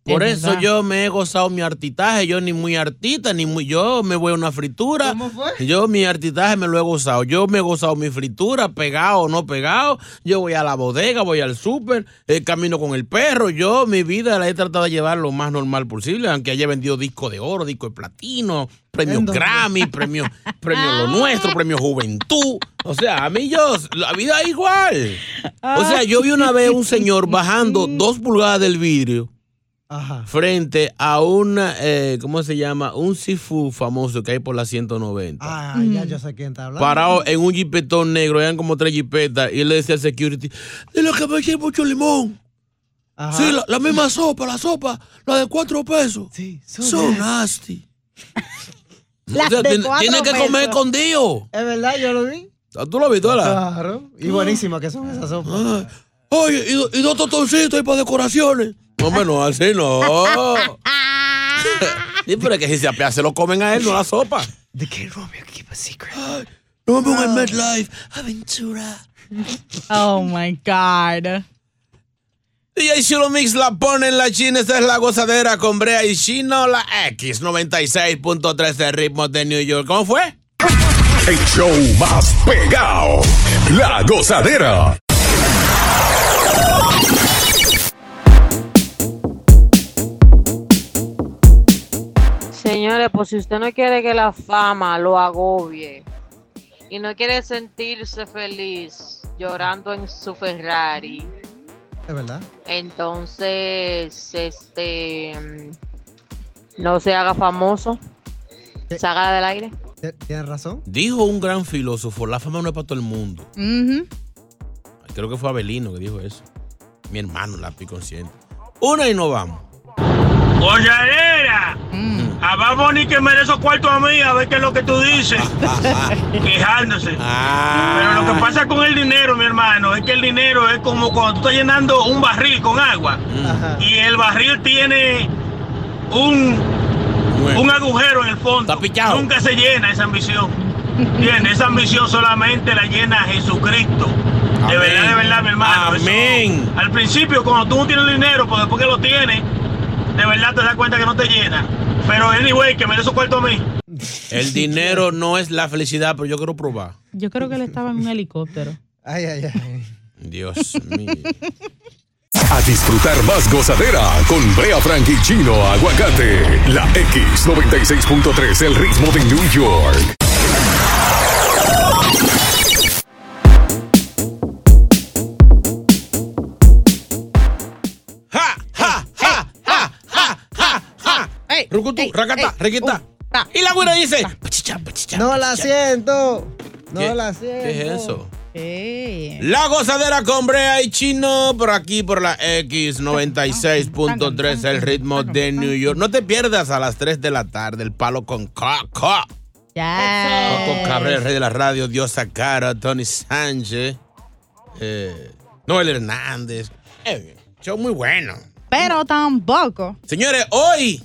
S1: Por
S23: Es
S1: eso
S23: verdad.
S1: yo me he gozado mi artitaje. Yo ni muy artista, ni muy. Yo me voy a una fritura. ¿Cómo fue? Yo mi artitaje me lo he gozado. Yo me he gozado mi fritura, pegado o no pegado. Yo voy a la bodega, voy al súper, eh, camino con el perro. Yo mi vida la he tratado de llevar lo más normal posible, aunque haya vendido disco de oro, disco de platino, premio. Grammy, premio, premio Lo Nuestro, premio Juventud. O sea, a mí yo, la vida es igual. O sea, yo vi una vez un señor bajando dos pulgadas del vidrio frente a una, eh, ¿cómo se llama? Un Sifu famoso que hay por la 190.
S20: Ah, ya yo sé quién está hablando.
S1: Parado en un jipetón negro, eran como tres jipetas, y él le decía al security, dile que me eche mucho limón.
S20: Ajá.
S1: Sí, la, la misma sopa, la sopa, la de cuatro pesos.
S20: Sí,
S1: so nasty. O sea,
S20: de
S1: tiene, que comer
S20: pesos.
S1: escondido.
S20: Es verdad, yo lo vi.
S1: ¿Tú lo has visto, Ala?
S20: Claro. Y buenísimas que son esas sopas.
S1: Ah, Oye, y, y dos totoncitos ahí para decoraciones. No, hombre, no, así no. Sí, pero es que si se apea, se lo comen a él, no la sopa.
S20: ¿De qué, Romeo? Keep a secret.
S1: En MedLife. Aventura.
S2: Oh my God.
S1: DJ Chulo Mix la pone en la China. Esta es la gozadera con Brea y Chino, la X96.3 de ritmo de New York. ¿Cómo fue?
S8: El show más pegado. La gozadera.
S24: Señores, pues si usted no quiere que la fama lo agobie y no quiere sentirse feliz llorando en su Ferrari,
S20: Es verdad.
S24: entonces, este, no se haga famoso, salga del aire.
S20: Tienes razón.
S1: Dijo un gran filósofo, la fama no es para todo el mundo. Creo que fue Abelino que dijo eso. Mi hermano, la consciente. Una y no vamos.
S7: Gozadera. A vamos ni que me dé esos cuartos a mí a ver qué es lo que tú dices. Quejándose. Pero lo que pasa con el dinero, mi hermano, es que el dinero es como cuando tú estás llenando un barril con agua y el barril tiene un, un agujero en el fondo. Nunca se llena esa ambición. ¿Entiendes? Esa ambición solamente la llena Jesucristo. De verdad, de verdad, mi hermano. Eso-
S1: Amén.
S7: al principio, cuando tú no tienes dinero, pues después que lo tienes, de verdad te das cuenta que no te llena. Pero anyway, que me dé esos cuartos a mí.
S1: El dinero no es la felicidad, pero yo quiero probar.
S2: Yo creo que él estaba en un helicóptero.
S20: Ay, ay, ay.
S1: Dios mío.
S8: A disfrutar más gozadera con Brea Frank y Chino Aguacate. La X96.3, el ritmo de New York.
S1: Rucutú, racata, requita. Y la güera dice,
S20: No la siento. No
S1: ¿Qué-
S20: la siento.
S1: ¿qué es eso?
S2: Eh.
S1: La gozadera con Brea y Chino por aquí por la X96.3, el ritmo de New York. No te pierdas a las 3 de la tarde el palo con Coco.
S2: Ya.
S1: Coco Cabrera, el rey de la radio, Diosa Cara, Tony Sánchez, eh, Noel Hernández. Eh, show muy bueno.
S2: Pero tampoco.
S1: Señores, hoy,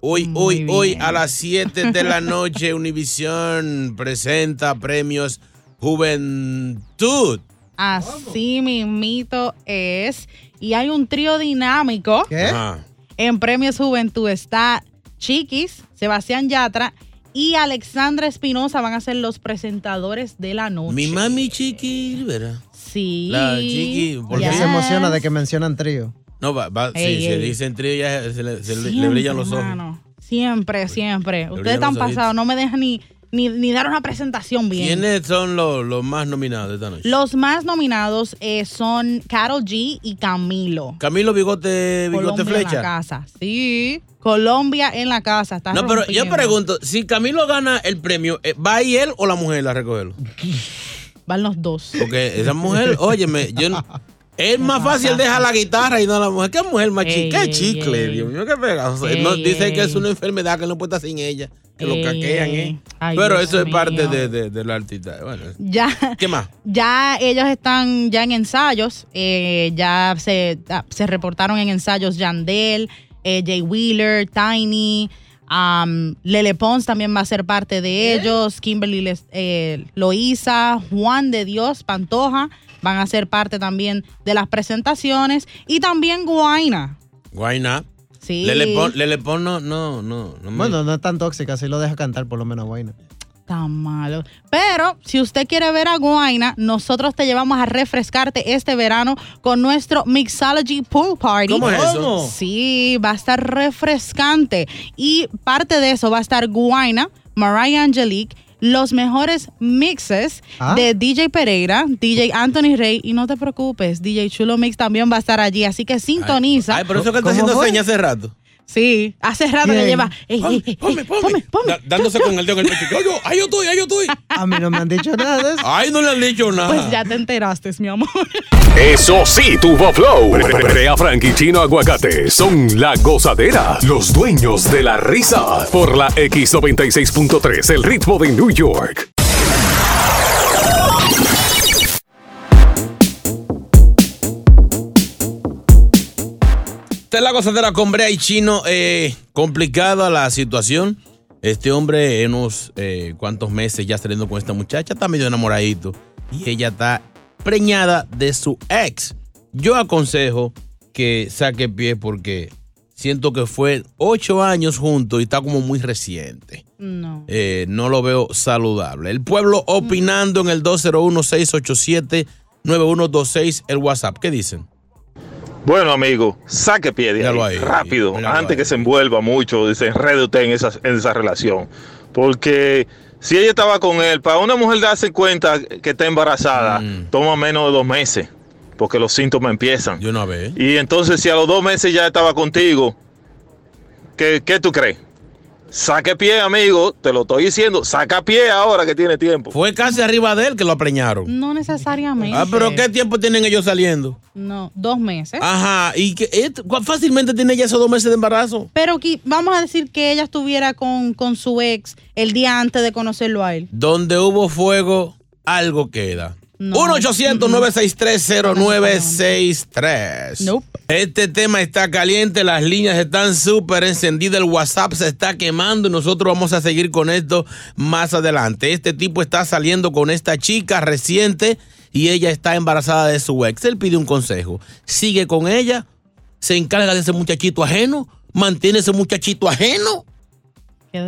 S1: hoy, hoy, hoy a las 7 de la noche, Univisión presenta premios Juventud.
S2: Así mismito es. Y hay un trío dinámico.
S1: Ajá.
S2: En Premios Juventud está Chiquis, Sebastián Yatra y Alexandra Espinosa van a ser los presentadores de la noche.
S1: Mi mami Chiqui, ¿verdad?
S2: Sí.
S1: La Chiqui, por
S20: Ella
S1: fin.
S20: se emociona de que mencionan trío.
S1: No, va, va,
S2: Ey,
S1: sí, se
S2: ey.
S1: dice en trío ya se le, se le- le
S2: Siempre,
S1: brillan los ojos.
S2: hermano. Siempre, siempre. Ustedes están pasados, no me dejan ni, ni, ni dar una presentación bien.
S1: ¿Quiénes son los, los más nominados de esta noche?
S2: Los más nominados eh, son Carol G y Camilo.
S1: Camilo Bigote, Bigote
S2: Colombia en la
S1: Flecha.
S2: casa. Sí. Colombia en la casa. Está
S1: No, pero yo pregunto, si Camilo gana el premio, eh, ¿va ahí él o la mujer a recogerlo?
S2: Van los dos.
S1: Porque esa mujer, óyeme, yo no- es más fácil dejar la guitarra y no la mujer. ¿Qué mujer más chica? ¿Qué chicle?
S2: ey.
S1: Dios mío, qué pegajoso.
S2: Ey,
S1: No, dice que es una enfermedad que no puede estar sin ella, que lo caquean. ¿eh?
S2: Ay,
S1: Pero
S2: Dios
S1: eso es parte de, de, de la artista. Bueno,
S2: Ya,
S1: ¿qué más?
S2: ya ellos están ya en ensayos. eh, ya se, ah, se reportaron en ensayos Yandel, eh, Jay Wheeler, Tiny. Um, Lele Pons también va a ser parte de ellos. Kimberly Les- eh, Loíza, Juan de Dios, Pantoja van a ser parte también de las presentaciones. Y también Guaina.
S1: Guayna.
S2: Sí.
S1: Lele Pon, Lele Pon no, no, no. no me-
S20: Bueno, no es tan tóxica, así lo deja cantar por lo menos Guayna.
S2: Tan malo. Pero si usted quiere ver a Guaina, nosotros te llevamos a refrescarte este verano con nuestro Mixology Pool Party.
S1: ¿Cómo es eso?
S2: Sí, va a estar refrescante. Y parte de eso va a estar Guaina, Mariah Angelique, los mejores mixes
S20: Ah.
S2: de DJ Pereira, DJ Anthony Rey. Y no te preocupes, DJ Chulo Mix también va a estar allí. Así que sintoniza.
S1: Ay, por eso que está
S2: ¿Cómo
S1: haciendo
S2: fue?
S1: señas hace rato.
S2: Sí, hace rato le lleva. Ey, ey, ey,
S1: Ponme, ponme. Da- dándose con el dedo en el pecho. Yo, yo, ay, yo estoy, ay, yo estoy.
S20: A mí no me han dicho nada de eso.
S1: Ay, no le han dicho nada.
S2: Pues ya te enteraste, mi amor.
S8: Eso sí, tuvo flow. Brea Frank y Chino Aguacate son la gozadera, los dueños de la risa. Por la X96.3, el ritmo de New York.
S1: Esta es la gozadera con Brea y Chino. Eh, complicada la situación Este hombre en unos eh, cuantos meses ya saliendo con esta muchacha, está medio enamoradito y ella está preñada de su ex. Yo aconsejo que saque pie porque siento que fue ocho años juntos y está como muy reciente.
S2: No.
S1: Eh, no lo veo saludable. El pueblo opinando en el 201-687-9126, el WhatsApp. ¿Qué dicen?
S25: Bueno, amigo, saque pie de ahí,
S1: ahí,
S25: rápido, antes
S1: ahí.
S25: que se envuelva mucho se enrede usted en esa, en esa relación. Porque si ella estaba con él, para una mujer darse cuenta que está embarazada,
S1: Mm.
S25: toma menos de dos meses, porque los síntomas empiezan.
S1: De una vez.
S25: Y entonces, si a los dos meses ya estaba contigo, ¿qué, qué tú crees? Saque pie, amigo, te lo estoy diciendo, saca pie ahora que tiene tiempo.
S1: Fue casi arriba de él que lo preñaron.
S2: No necesariamente.
S1: Ah, pero ¿qué tiempo tienen ellos saliendo?
S2: No, dos meses.
S1: Ajá, y que fácilmente tiene ya esos dos meses de embarazo.
S2: Pero qui- vamos a decir que ella estuviera con, con su ex el día antes de conocerlo a él.
S1: Donde hubo fuego, algo queda. 1-800-963-0963. Este tema está caliente, las líneas están súper encendidas, el WhatsApp se está quemando y nosotros vamos a seguir con esto más adelante. Este tipo está saliendo con esta chica reciente y ella está embarazada de su ex. Él pide un consejo. ¿Sigue con ella? ¿Se encarga de ese muchachito ajeno? ¿Mantiene ese muchachito ajeno?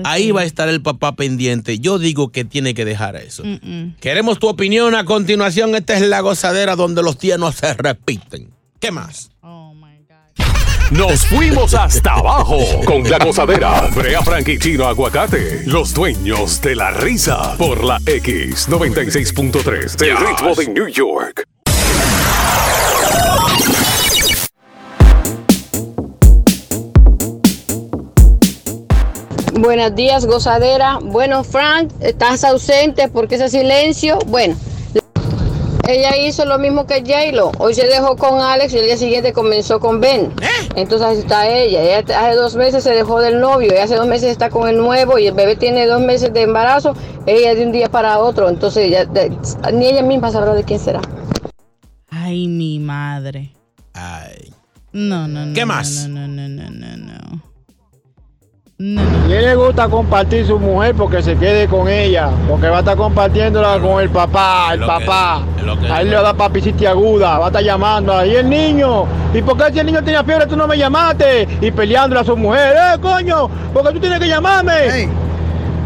S1: Ahí va a estar el papá pendiente. Yo digo que tiene que dejar eso. Queremos tu opinión a continuación. Esta es la gozadera donde los tiernos se repiten. ¿Qué más?
S8: Nos fuimos hasta abajo con la gozadera. Brea Frank y Chino Aguacate, los dueños de la risa. Por la X96.3, el ritmo de New York.
S26: Buenos días, gozadera. Bueno, Frank, estás ausente porque ese silencio. Bueno, ella hizo lo mismo que J-Lo. Hoy se dejó con Alex y el día siguiente comenzó con Ben. Entonces así está ella. Ella hace dos meses se dejó del novio y hace dos meses está con el nuevo y el bebé tiene dos meses de embarazo. Ella de un día para otro. Entonces ella- de- ni ella misma sabrá de quién será.
S2: Ay, mi madre.
S1: Ay.
S2: No, no, no.
S1: ¿Qué
S2: no,
S1: más?
S2: No, no, no, no, no.
S27: Y él le gusta compartir su mujer porque se quede con ella, porque va a estar compartiéndola con el papá, el
S1: lo
S27: papá.
S1: que-
S27: A él le va a dar papicita aguda, va a estar llamando ahí el niño. ¿Y por qué si el niño tenía fiebre tú no me llamaste? Y peleándole a su mujer, ¡eh, coño! Porque tú tienes que llamarme.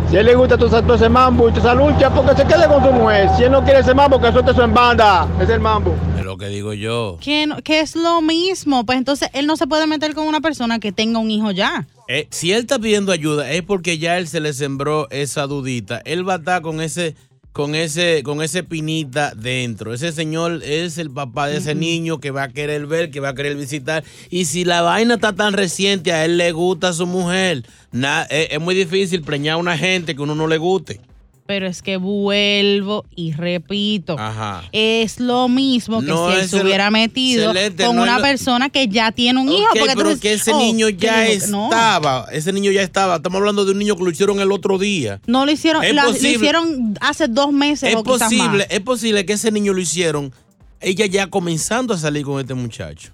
S27: Si a él le gusta todo, todo ese mambo y toda esa lucha, porque se quede con su mujer. Si él no quiere ese mambo, que suelte eso en banda. Es el mambo.
S1: Lo que digo yo.
S2: Que, no- que es lo mismo. Pues entonces él no se puede meter con una persona que tenga un hijo ya.
S1: Eh, si él está pidiendo ayuda es porque ya él se le sembró esa dudita. Él va a estar con ese, con ese, con ese pinita dentro. Ese señor es el papá de ese niño que va a querer ver, que va a querer visitar. Y si la vaina está tan reciente, a él le gusta a su mujer. Na- es, es muy difícil preñar a una gente que uno no le guste.
S2: Pero es que vuelvo y repito.
S1: Ajá.
S2: Es lo mismo que
S1: No
S2: si él se hubiera metido
S1: Celeste,
S2: con
S1: no
S2: una
S1: lo-
S2: persona que ya tiene un hijo. Porque
S1: pero que ese
S2: oh,
S1: niño
S2: ¿qué
S1: ya?
S2: No.
S1: estaba. Ese niño ya estaba. Estamos hablando de un niño que lo hicieron el otro día.
S2: No lo hicieron, la- lo hicieron hace dos meses
S1: Es
S2: o
S1: posible,
S2: más.
S1: es posible que ese niño lo hicieron ella ya comenzando a salir con este muchacho.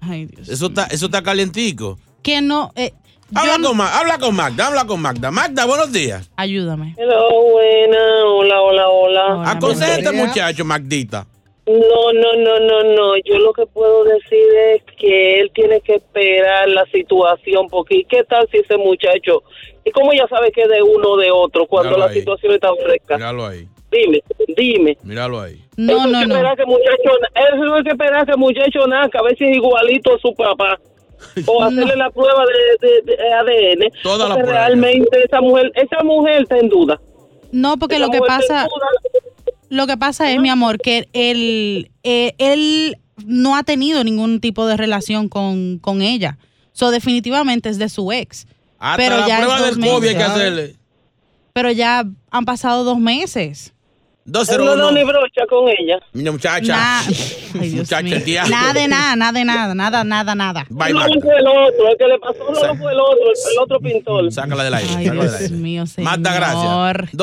S2: Ay, Dios.
S1: Eso está, eso está calientico.
S2: Que no. eh,
S1: Habla con, Ma- habla con Magda, habla con Magda. Magda, buenos días.
S2: Ayúdame.
S28: Hello, buena. Hola, hola, hola.
S1: Aconseja a este muchacho, Magdita.
S28: No, no, no, no, no. Yo lo que puedo decir es que él tiene que esperar la situación, porque ¿y ¿qué tal si ese muchacho, y cómo ya sabe que es de uno o de otro cuando
S1: Míralo
S28: la
S1: ahí.
S28: situación está fresca?
S1: Míralo ahí.
S28: Dime, dime.
S1: Míralo ahí.
S28: No, no, no. Que muchacho, él no hay que esperar que el muchacho nazca, a ver si es igualito a su papá. O hacerle la prueba de, de- de ADN.
S1: Toda la
S28: porque
S1: prueba.
S28: realmente esa mujer, esa mujer está en duda.
S2: No, porque
S28: Esa
S2: lo que pasa, lo que pasa es, mi amor, que él, eh, él no ha tenido ningún tipo de relación con, con ella. So, definitivamente es de su ex.
S1: Hasta
S2: Pero
S1: la
S2: ya
S1: prueba
S2: dos
S1: del COVID hay que
S2: meses.
S1: hacerle.
S2: Pero ya han pasado dos meses.
S28: Él no
S1: 201.
S28: da ni brocha con ella.
S1: Mira, muchacha.
S2: Nah.
S1: muchacha, el diablo.
S2: Nada de nada, nada de nada, nada, nada, nada.
S1: Bye,
S28: No fue el otro, el que le pasó no fue el otro, el, el otro pintor.
S1: Sácala del aire.
S2: Ay,
S1: sácala del
S2: Dios
S1: aire.
S2: mío, señor.
S1: Gracias.
S2: Gracias,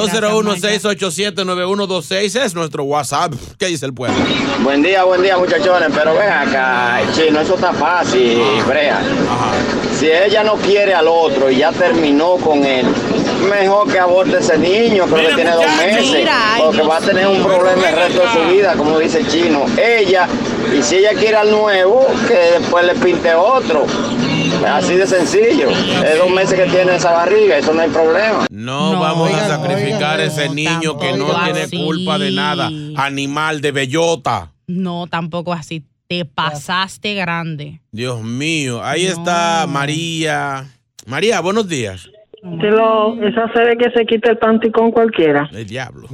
S1: 201-687-9126 es nuestro WhatsApp. ¿Qué dice el pueblo?
S29: Buen día, buen día muchachones, pero ven acá, chino, eso está fácil, Brea. Si ella no quiere al otro y ya terminó con él, mejor que aborte ese niño, que
S7: Mira,
S29: le tiene dos meses,
S7: Mira, ay,
S29: porque
S7: Dios
S29: va a tener un problema el resto de su vida, como dice el chino. Ella, y si ella quiere al nuevo, que después le pinte otro. Así de sencillo. Es dos meses que tiene esa barriga, eso no hay problema.
S1: No, vamos a sacrificar a ese niño que no tiene
S2: así.
S1: culpa de nada. Animal de bellota.
S2: No, tampoco así. Te pasaste grande.
S1: Dios mío. Ahí está María. María, buenos días.
S30: Lo, esa se ve que se quita el panty con cualquiera.
S1: El diablo.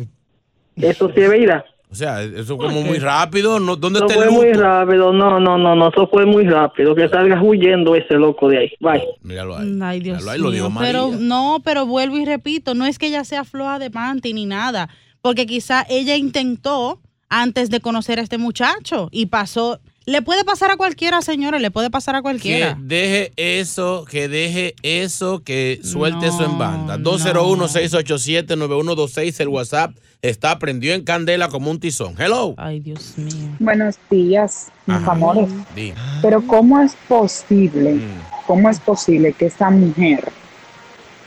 S30: Eso sí es verdad.
S1: O sea, eso como muy rápido. ¿no? ¿Dónde
S30: Eso
S1: está
S30: fue
S1: el
S30: muy rápido. No, no, no, no. Eso fue muy rápido. Que salga huyendo ese loco de ahí. Bye.
S1: Míralo ahí.
S2: Ay, Dios
S1: Míralo ahí, lo. María.
S2: Pero no, pero vuelvo y repito, no es que ella sea floja de panty ni nada, porque quizá ella intentó antes de conocer a este muchacho y pasó. Le puede pasar a cualquiera, señora, le puede pasar a
S1: Que
S2: cualquiera.
S1: deje eso, que deje eso, que suelte eso en banda.
S2: no.
S1: 201-687-9126, el WhatsApp está prendido en candela como un tizón. Hello.
S2: Ay, Dios mío.
S31: Buenos días, mis
S1: Ajá.
S31: amores. Pero ¿cómo es posible, cómo es posible que esa mujer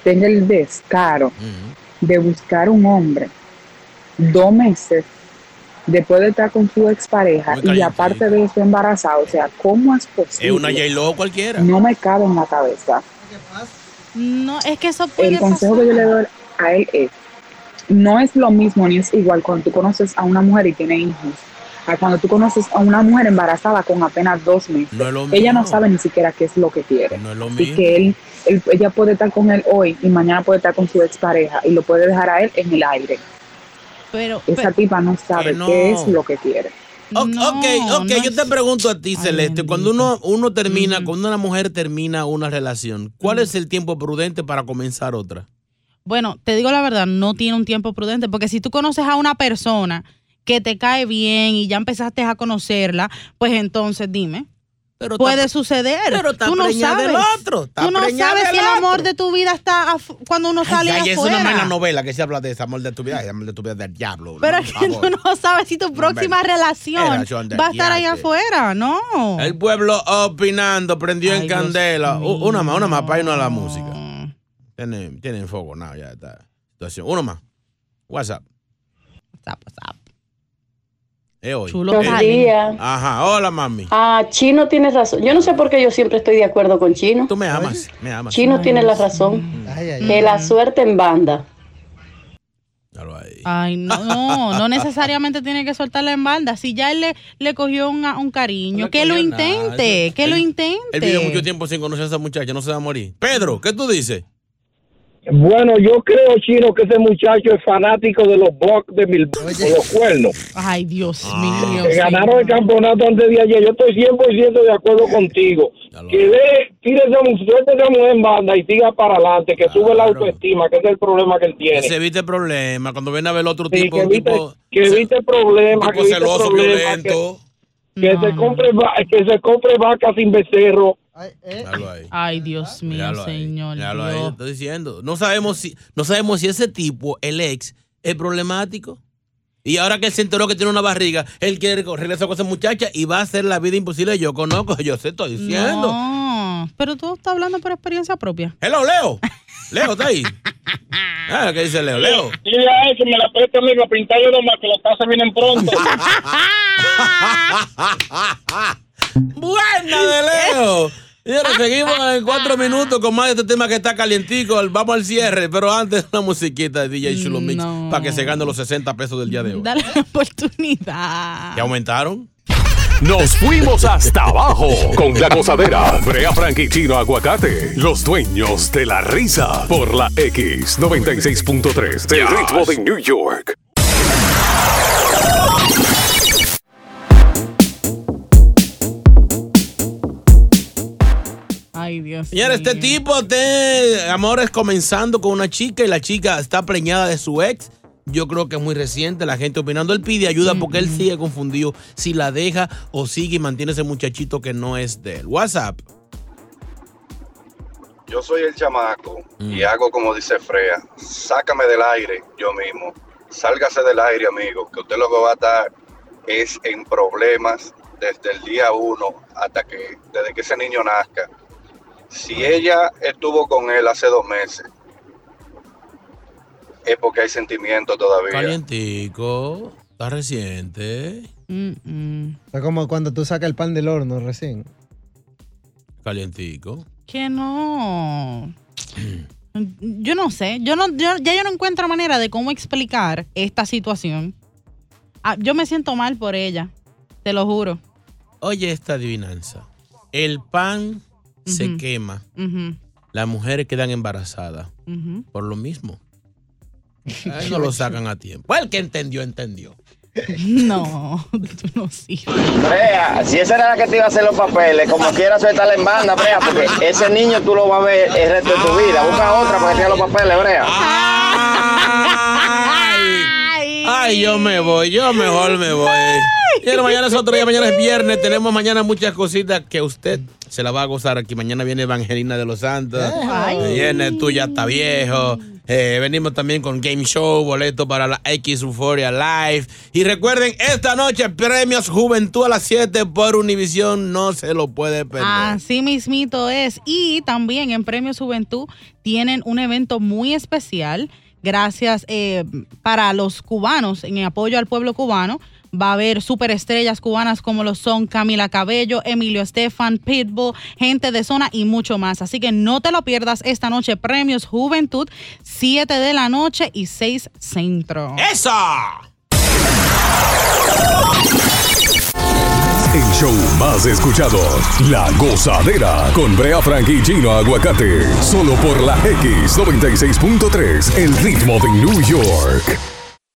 S31: tenga el descaro de buscar un hombre dos meses después de estar con su expareja y aparte de eso embarazada? O sea, ¿cómo es posible?
S1: Es una J-Lo cualquiera.
S31: No me cabe en la cabeza.
S2: No, es que eso puede
S31: El consejo
S2: pasar.
S31: que yo le doy a él es, no es lo mismo ni es igual cuando tú conoces a una mujer y tiene hijos, a cuando tú conoces a una mujer embarazada con apenas dos meses.
S1: No es lo
S31: Ella no
S1: mismo.
S31: sabe ni siquiera qué es lo que quiere.
S1: No es lo
S31: y
S1: mismo.
S31: que él, él- ella puede estar con él hoy y mañana puede estar con su expareja y lo puede dejar a él en el aire.
S2: Pero,
S31: Esa tipa no sabe
S1: no.
S31: qué es lo que quiere.
S1: O- ok, ok, yo te pregunto a ti, Celeste, cuando uno, uno termina, cuando una mujer termina una relación, ¿cuál es el tiempo prudente para comenzar otra?
S2: Bueno, te digo la verdad, no tiene un tiempo prudente, porque si tú conoces a una persona que te cae bien y ya empezaste a conocerla, pues entonces dime. Puede
S1: está-
S2: suceder.
S1: pero está
S2: tú no sabes.
S1: del otro, está
S2: tú no sabes si el amor
S1: otro.
S2: de tu vida está afu- cuando uno sale
S1: Ay, ay, es una
S2: afuera.
S1: mala novela que se habla de ese amor de tu vida, el amor de tu vida del diablo.
S2: Pero es que tú no sabes si tu próxima relación va a estar ahí afuera, no.
S1: El pueblo opinando, prendió en
S2: Ay, Dios
S1: candela. Una más, una más para irnos a la música. Tienen, tienen fuego, nada, ya está. Situación. Uno más. WhatsApp.
S2: WhatsApp, WhatsApp.
S1: Es hoy.
S26: Chulo Buenos días.
S1: Ajá, hola mami.
S26: Ah, Chino tiene razón. Yo no sé por qué yo siempre estoy de acuerdo con Chino.
S1: Tú me amas, me amas.
S26: Chino tiene la razón. Que la suerte en banda.
S2: Ay, no, no, no necesariamente tiene que soltarla en banda. Si ya él le, le cogió un, un cariño, que lo
S1: nada.
S2: intente, que lo intente.
S1: Él vivió mucho tiempo sin conocer a esa muchacha, no se va a morir. Pedro, ¿qué tú dices?
S27: Bueno, yo creo, Chino, que ese muchacho es fanático de los Bucks de Milwaukee, de los cuernos.
S2: Ay, Dios
S1: Ah.
S2: mío.
S27: que ganaron el campeonato antes de ayer. Yo estoy 100% de acuerdo contigo. Que dé, tire esa mujer en banda y siga para adelante, que sube la autoestima, que ese es el problema que él tiene.
S1: Se evite el problema. Cuando viene a ver el otro
S27: Sí,
S1: tipo,
S27: que
S1: un
S27: evite,
S1: tipo,
S27: que evite problemas,
S1: tipo
S27: que evite
S1: celoso,
S27: problemas,
S1: violento.
S27: que, que se compre que se compre vaca sin becerro.
S1: Ahí.
S2: Ay, Dios mío,
S1: Míralo ahí,
S2: señor.
S1: ahí,
S2: Dios.
S1: estoy diciendo. No sabemos si, no sabemos si ese tipo, el ex, es problemático. Y ahora que él se enteró que tiene una barriga, él quiere regresar con esa muchacha y va a hacer la vida imposible. Yo conozco, yo sé, estoy diciendo.
S2: No, pero tú estás hablando por experiencia propia.
S1: Hello, Leo. Leo, está ahí. Ah, ¿qué dice Leo? Leo.
S27: Dile a él que me la preste a mí para pintar yo nomás, que los tases vienen pronto.
S1: Buena de Leo. Señores, seguimos en cuatro minutos con más de este tema que está calientico. Vamos al cierre, pero antes una musiquita de DJ Chulo Mix para que se gane los 60 pesos del día de hoy.
S2: Dale la oportunidad.
S1: ¿Ya aumentaron?
S8: Nos fuimos hasta abajo con la gozadera. Brea Frank y Chino Aguacate, los dueños de la risa. Por la X96.3 del ritmo de New York.
S2: Ay, Dios.
S1: Señores, este tipo de amores comenzando con una chica y la chica está preñada de su ex. Yo creo que es muy reciente, la gente opinando. Él pide ayuda porque él sigue confundido si la deja o sigue y mantiene ese muchachito que no es de él. WhatsApp.
S32: Yo soy el chamaco y hago como dice Frea. Sácame del aire yo mismo. Sálgase del aire, amigo, que usted lo que va a estar es en problemas desde el día uno hasta que, desde que ese niño nazca. Si ella estuvo con él hace dos meses es porque hay sentimiento todavía.
S1: Calientico, está reciente.
S20: Es como cuando tú sacas el pan del horno recién.
S1: Calientico.
S2: Que no. Yo no sé. Yo no, yo- ya yo no encuentro manera de cómo explicar esta situación. Ah, yo me siento mal por ella. Te lo juro.
S1: Oye esta adivinanza. El pan se quema. Las mujeres quedan embarazadas. Por lo mismo. Ay, no lo sacan a tiempo. El que entendió, entendió.
S2: No, tú no sirves.
S29: Brea, si esa era la que te iba a hacer los papeles, como quiera suéltala en banda, Brea, porque ese niño tú lo vas a ver el resto de tu vida. Busca otra para que te haga los papeles, Brea.
S1: Ay, yo me voy, yo mejor me voy. Pero mañana es otro día, mañana es viernes. Tenemos mañana muchas cositas que usted se la va a gozar aquí. Mañana viene Evangelina de los Santos.
S2: Ay.
S1: Viene tú ya está viejo. Eh, venimos también con Game Show, boleto para la X Euphoria Live. Y recuerden, esta noche premios Juventud a las 7 por Univisión. No se lo puede perder.
S2: Así mismito es. Y también en Premios Juventud tienen un evento muy especial. Gracias eh, para los cubanos, en apoyo al pueblo cubano. Va a haber superestrellas cubanas como lo son Camila Cabello, Emilio Estefan, Pitbull, gente de zona y mucho más. Así que no te lo pierdas esta noche. Premios Juventud, 7 de la noche y 6 centro.
S1: ¡Eso!
S8: El show más escuchado, La Gozadera, con Brea Frank y Gino Aguacate, solo por la X96.3, el ritmo de New York.